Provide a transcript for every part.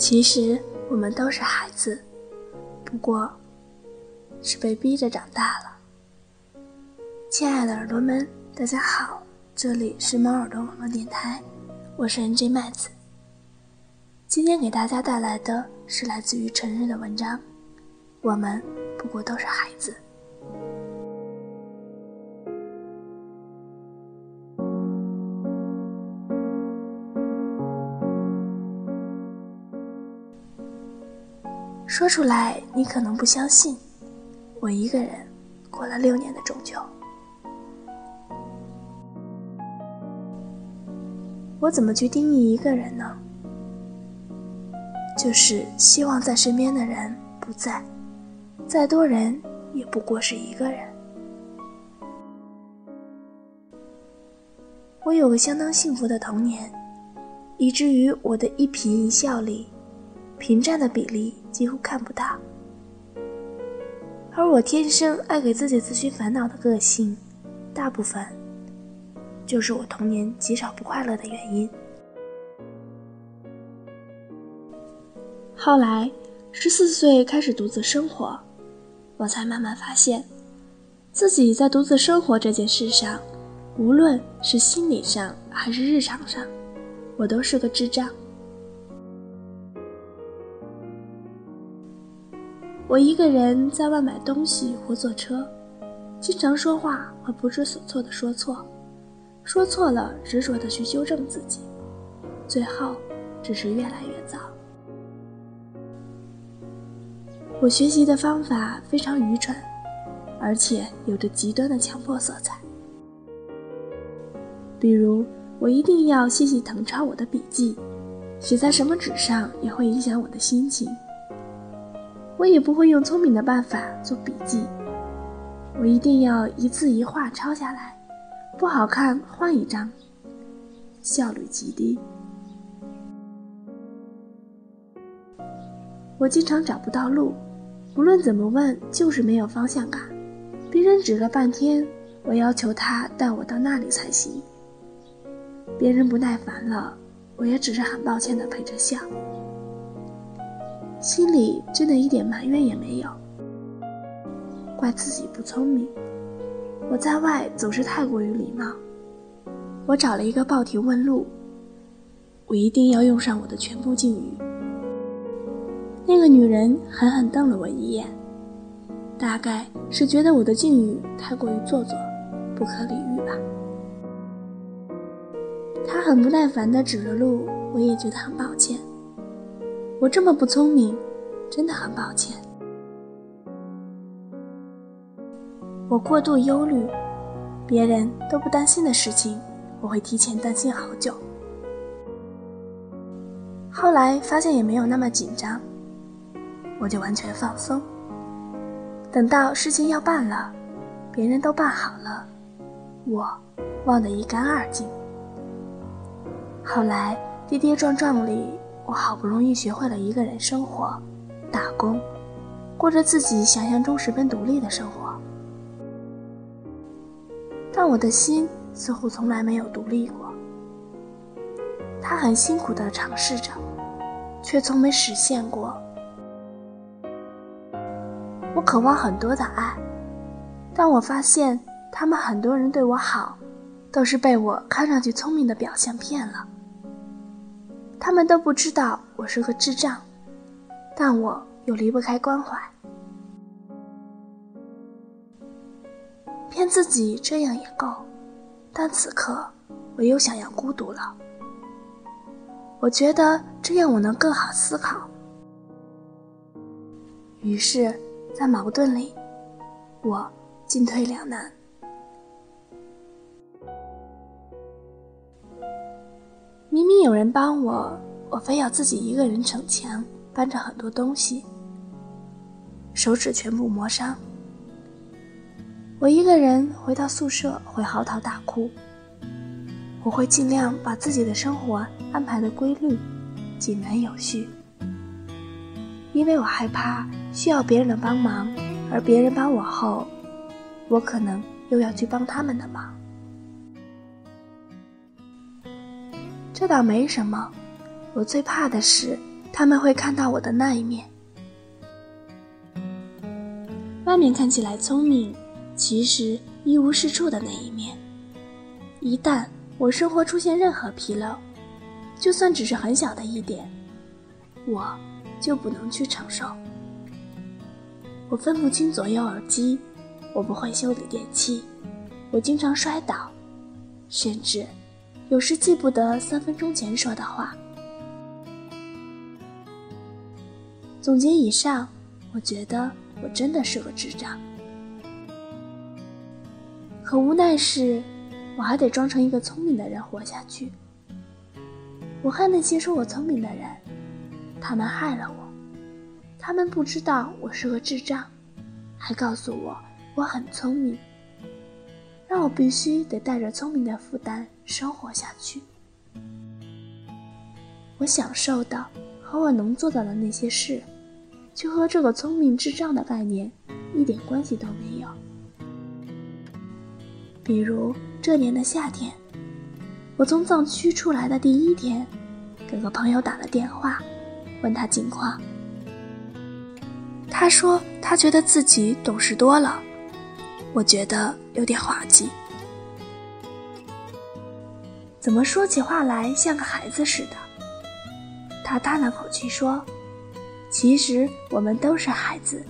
其实我们都是孩子，不过。是被逼着长大了。亲爱的耳朵们，大家好，这里是猫耳朵网络电台，我是 NJ 麦子。今天给大家带来的是来自于陈日的文章，我们不过都是孩子。说出来，你可能不相信。我一个人过了六年的中秋，我怎么去定义一个人呢？就是希望在身边的人不在，再多人也不过是一个人。我有个相当幸福的童年，以至于我的一颦一笑里，平战的比例几乎看不到。而我天生爱给自己自寻烦恼的个性，大部分就是我童年极少不快乐的原因。后来，十四岁开始独自生活，我才慢慢发现，自己在独自生活这件事上，无论是心理上还是日常上，我都是个智障。我一个人在外买东西或坐车，经常说话会不知所措的说错，说错了执着的去纠正自己，最后只是越来越糟。我学习的方法非常愚蠢，而且有着极端的强迫色彩。比如，我一定要细细誊抄我的笔记，写在什么纸上也会影响我的心情。我也不会用聪明的办法做笔记，我一定要一字一画抄下来，不好看换一张，效率极低。我经常找不到路，无论怎么问就是没有方向感，别人指了半天，我要求他带我到那里才行。别人不耐烦了，我也只是很抱歉的陪着笑。心里真的一点埋怨也没有，怪自己不聪明。我在外总是太过于礼貌。我找了一个报亭问路，我一定要用上我的全部敬语。那个女人狠狠瞪了我一眼，大概是觉得我的敬语太过于做作，不可理喻吧。她很不耐烦地指了路，我也觉得很抱歉。我这么不聪明，真的很抱歉。我过度忧虑，别人都不担心的事情，我会提前担心好久。后来发现也没有那么紧张，我就完全放松。等到事情要办了，别人都办好了，我忘得一干二净。后来跌跌撞撞里。我好不容易学会了一个人生活，打工，过着自己想象中十分独立的生活。但我的心似乎从来没有独立过。他很辛苦地尝试着，却从没实现过。我渴望很多的爱，但我发现他们很多人对我好，都是被我看上去聪明的表象骗了。他们都不知道我是个智障，但我又离不开关怀。骗自己这样也够，但此刻我又想要孤独了。我觉得这样我能更好思考。于是，在矛盾里，我进退两难。明明有人帮我，我非要自己一个人逞强，搬着很多东西，手指全部磨伤。我一个人回到宿舍会嚎啕大哭。我会尽量把自己的生活安排的规律、井然有序，因为我害怕需要别人的帮忙，而别人帮我后，我可能又要去帮他们的忙。这倒没什么，我最怕的是他们会看到我的那一面。外面看起来聪明，其实一无是处的那一面。一旦我生活出现任何纰漏，就算只是很小的一点，我就不能去承受。我分不清左右耳机，我不会修理电器，我经常摔倒，甚至。有时记不得三分钟前说的话。总结以上，我觉得我真的是个智障。可无奈是，我还得装成一个聪明的人活下去。我恨那些说我聪明的人，他们害了我。他们不知道我是个智障，还告诉我我很聪明。让我必须得带着聪明的负担生活下去。我享受的和我能做到的那些事，却和这个聪明智障的概念一点关系都没有。比如这年的夏天，我从藏区出来的第一天，给个朋友打了电话，问他近况。他说他觉得自己懂事多了。我觉得有点滑稽，怎么说起话来像个孩子似的？他叹了口气说：“其实我们都是孩子，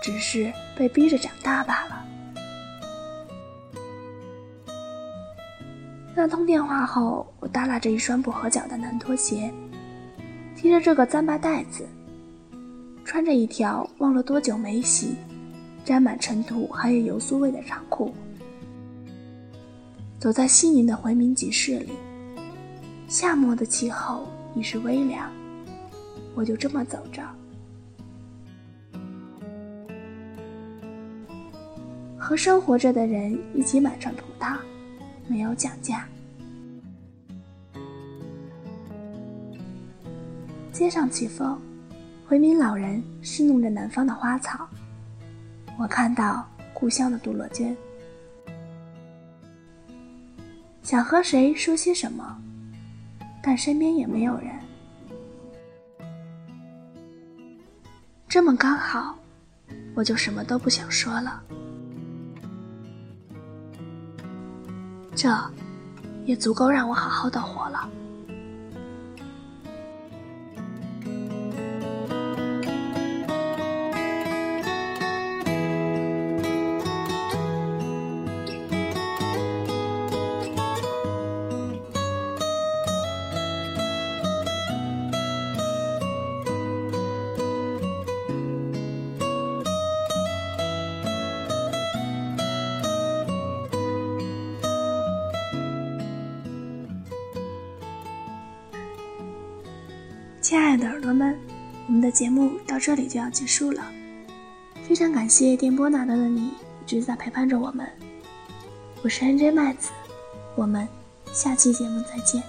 只是被逼着长大罢了。”那通电话后，我耷拉着一双不合脚的男拖鞋，提着这个糌粑袋子，穿着一条忘了多久没洗。沾满尘土还有油酥味的长裤，走在西宁的回民集市里。夏末的气候已是微凉，我就这么走着，和生活着的人一起买串葡萄，没有讲价。街上起风，回民老人侍弄着南方的花草。我看到故乡的杜乐娟，想和谁说些什么，但身边也没有人。这么刚好，我就什么都不想说了。这，也足够让我好好的活了。亲爱的耳朵们，我们的节目到这里就要结束了。非常感谢电波那端的你一直在陪伴着我们。我是 NJ 麦子，我们下期节目再见。